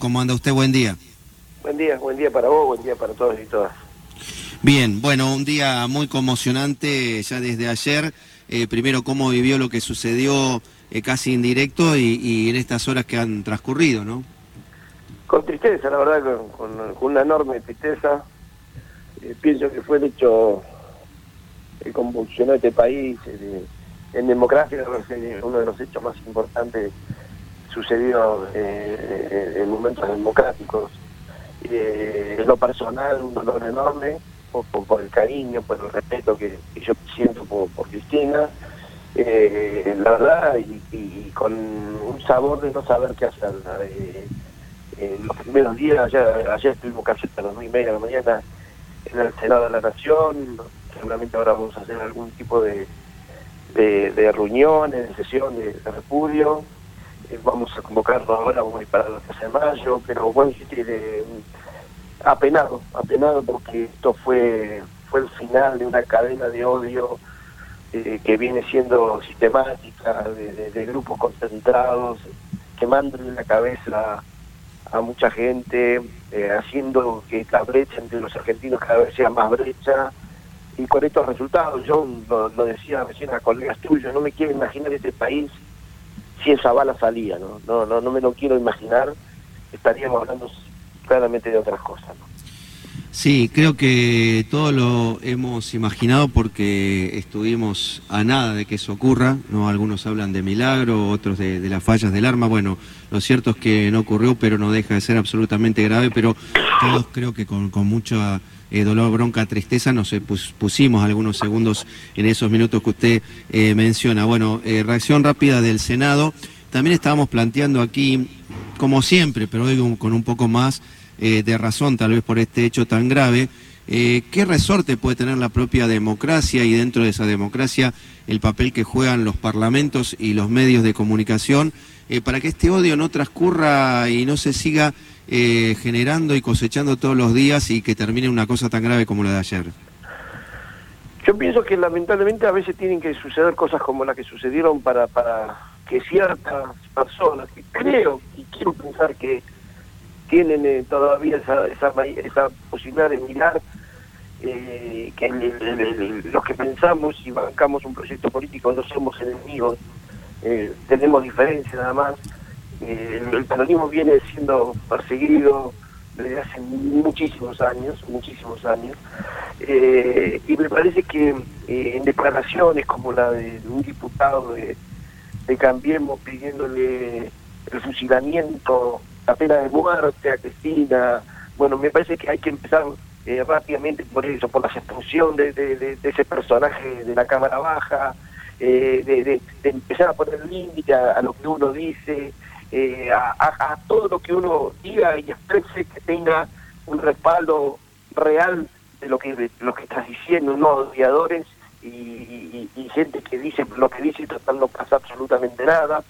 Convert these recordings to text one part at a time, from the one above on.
¿Cómo anda usted? Buen día. Buen día, buen día para vos, buen día para todos y todas. Bien, bueno, un día muy conmocionante ya desde ayer. Eh, primero, cómo vivió lo que sucedió eh, casi en directo y, en estas horas que han transcurrido, ¿no? Con tristeza, la verdad, con, una enorme tristeza. Eh, pienso que fue el hecho que convulsionó este país. en democracia, uno de los hechos más importantes sucedido eh, en momentos democráticos. Eh, en lo personal, un dolor enorme por, el cariño, por el respeto que, yo siento por, Cristina. Eh, la verdad, y, con un sabor de no saber qué hacer. en los primeros días, ayer, ayer estuvimos casi hasta las nueve y media de la mañana en el Senado de la Nación, seguramente ahora vamos a hacer algún tipo de, reuniones, de sesión de repudio. Eh, vamos a convocarlo ahora, para la casa de mayo, pero bueno, eh, apenado, apenado porque esto fue, fue el final de una cadena de odio eh, que viene siendo sistemática, de, grupos concentrados, quemándole la cabeza a mucha gente, haciendo que la brecha entre los argentinos cada vez sea más brecha, y con estos resultados, yo lo decía recién a colegas tuyos, no me quiero imaginar este país si esa bala salía, ¿no? No, no, no me lo quiero imaginar, estaríamos hablando claramente de otras cosas. Sí, creo que todo lo hemos imaginado porque estuvimos a nada de que eso ocurra, ¿no? Algunos hablan de milagro, otros de, las fallas del arma, bueno, lo cierto es que no ocurrió, pero no deja de ser absolutamente grave, pero todos creo que con, con mucha eh, dolor, bronca, tristeza, nos pusimos algunos segundos en esos minutos que usted eh, menciona. Bueno, eh, reacción rápida del Senado. También estábamos planteando aquí, como siempre, pero hoy con un poco más de razón, tal vez por este hecho tan grave, ¿qué resorte puede tener la propia democracia y dentro de esa democracia el papel que juegan los parlamentos y los medios de comunicación para que este odio no transcurra y no se siga eh, generando y cosechando todos los días y que termine una cosa tan grave como la de ayer? Yo pienso que lamentablemente a veces tienen que suceder cosas como las que sucedieron para, para que ciertas personas, que creo y quiero pensar que tienen eh, todavía esa, esa, esa, posibilidad de mirar eh, que los que pensamos y bancamos un proyecto político no somos enemigos, tenemos diferencias nada más, eh, el peronismo viene siendo perseguido desde hace muchísimos años, muchísimos años, eh, y me parece que eh, en declaraciones como la de un diputado de, Cambiemos pidiéndole el fusilamiento, la pena de muerte a Cristina, bueno, me parece que hay que empezar rápidamente por eso, por la expulsión de, ese personaje de la Cámara Baja, de, empezar a poner límite a, lo que uno dice, eh, a, todo lo que uno diga y exprese que tenga un respaldo real de lo que lo que estás diciendo, no odiadores y, gente que dice lo que dice tratando no pasa absolutamente nada,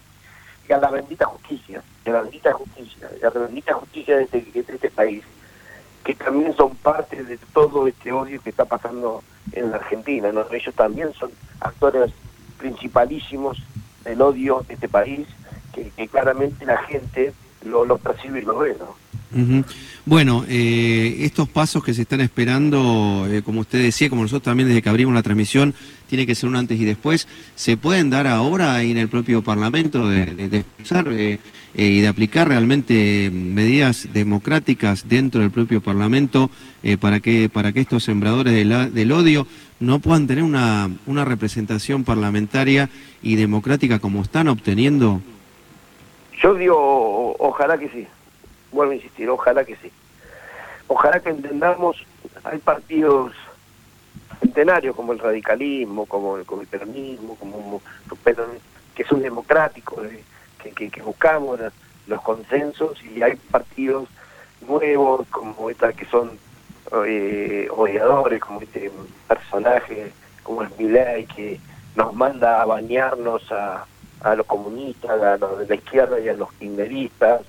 y a la bendita justicia, a la bendita justicia, la bendita justicia de este, de este país, que también son parte de todo este odio que está pasando en la Argentina, ¿no? ellos también son actores principalísimos del odio de este país que, claramente la gente lo, lo, percibe y lo ve, ¿no? Bueno, eh, estos pasos que se están esperando, eh, como usted decía, como nosotros también desde que abrimos la transmisión, tiene que ser un antes y después, ¿se pueden dar ahora en el propio Parlamento de, de, eh, y de aplicar realmente medidas democráticas dentro del propio Parlamento para, que, para que estos sembradores del odio no puedan tener una, una representación parlamentaria y democrática como están obteniendo yo digo, ojalá que sí, vuelvo a insistir, ojalá que sí. Ojalá que entendamos, hay partidos centenarios como el radicalismo, como, el peronismo, como, que son democráticos, eh, que, buscamos los consensos y hay partidos nuevos como esta que son eh, odiadores, como este personaje como el Milay que nos manda a bañarnos a a los comunistas, a los de la izquierda y a los kirchneristas,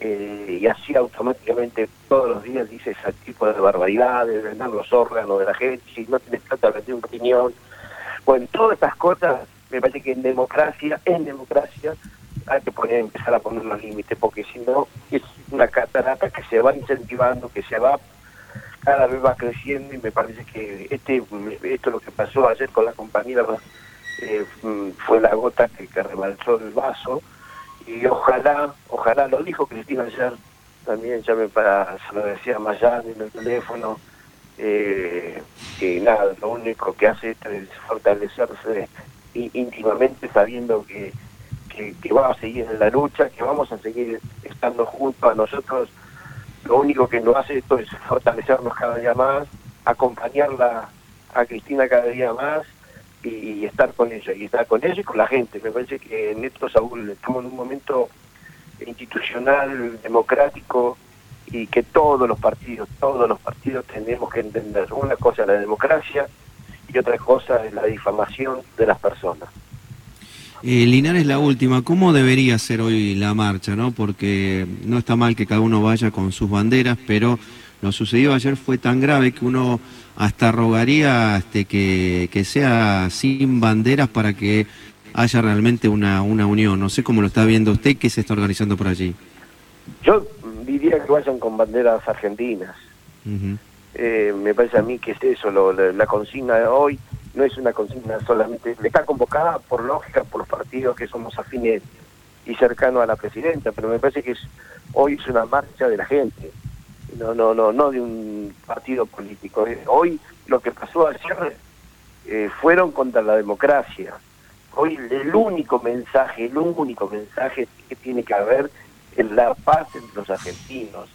eh, y así automáticamente todos los días dice ese tipo de barbaridades, vender los órganos de la gente, si no tienes plata vender un riñón. Bueno, todas estas cosas, me parece que en democracia, en democracia, hay que poner, empezar a poner los límites, porque si no es una catarata que se va incentivando, que se va cada vez va creciendo y me parece que este esto lo que pasó ayer con la compañera eh, fue la gota que, que rebalsó el vaso y ojalá, ojalá, lo dijo Cristina ayer, también ya me para, se lo decía Mayán en el teléfono, eh, que nada, lo único que hace es fortalecerse íntimamente sabiendo que, que, va a seguir en la lucha, que vamos a seguir estando juntos a nosotros. Lo único que nos hace esto es fortalecernos cada día más, acompañarla a Cristina cada día más y, estar con ella, y estar con ella y con la gente. Me parece que en esto, estamos en un momento institucional, democrático, y que todos los partidos, todos los partidos tenemos que entender una cosa la democracia y otra cosa es la difamación de las personas. Eh, Linares, la última, ¿cómo debería ser hoy la marcha? ¿no? Porque no está mal que cada uno vaya con sus banderas, pero lo sucedido ayer fue tan grave que uno hasta rogaría este, que, que sea sin banderas para que haya realmente una, una unión. No sé cómo lo está viendo usted, qué se está organizando por allí. Yo diría que vayan con banderas argentinas. Eh, me parece a mí que es eso, la, consigna de hoy no es una consigna solamente, está convocada por lógica por los partidos que somos afines y cercanos a la presidenta, pero me parece que es, hoy es una marcha de la gente, no, no, no, no de un partido político. Eh, hoy lo que pasó ayer eh, fueron contra la democracia. Hoy el único mensaje, el único mensaje que tiene que haber es la paz entre los argentinos.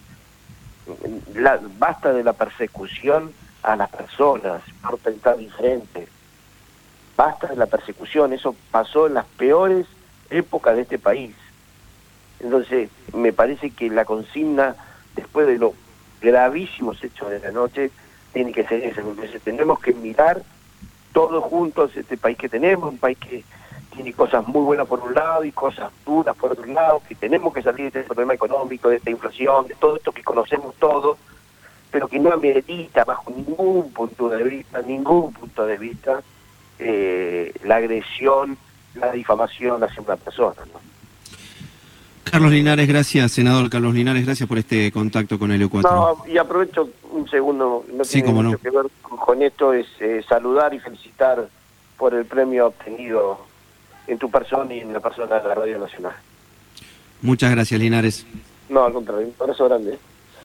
La, basta de la persecución a las personas por pensar diferente. Basta de la persecución, eso pasó en las peores épocas de este país. Entonces, me parece que la consigna, después de los gravísimos hechos de la noche, tiene que ser esa. Entonces, tenemos que mirar todos juntos este país que tenemos, un país que tiene cosas muy buenas por un lado y cosas duras por otro lado, que tenemos que salir de este problema económico, de esta inflación, de todo esto que conocemos todos, pero que no amerita bajo ningún punto de vista, ningún punto de vista, eh, la agresión, la difamación hacia una persona. Carlos Linares, gracias, senador Carlos Linares, gracias por este contacto con el 4 No, y aprovecho un segundo, no tiene mucho que ver con esto, es eh, saludar y felicitar por el premio obtenido en tu persona y en la persona de la Radio Nacional. Muchas gracias, Linares. No, al contrario, un abrazo grande.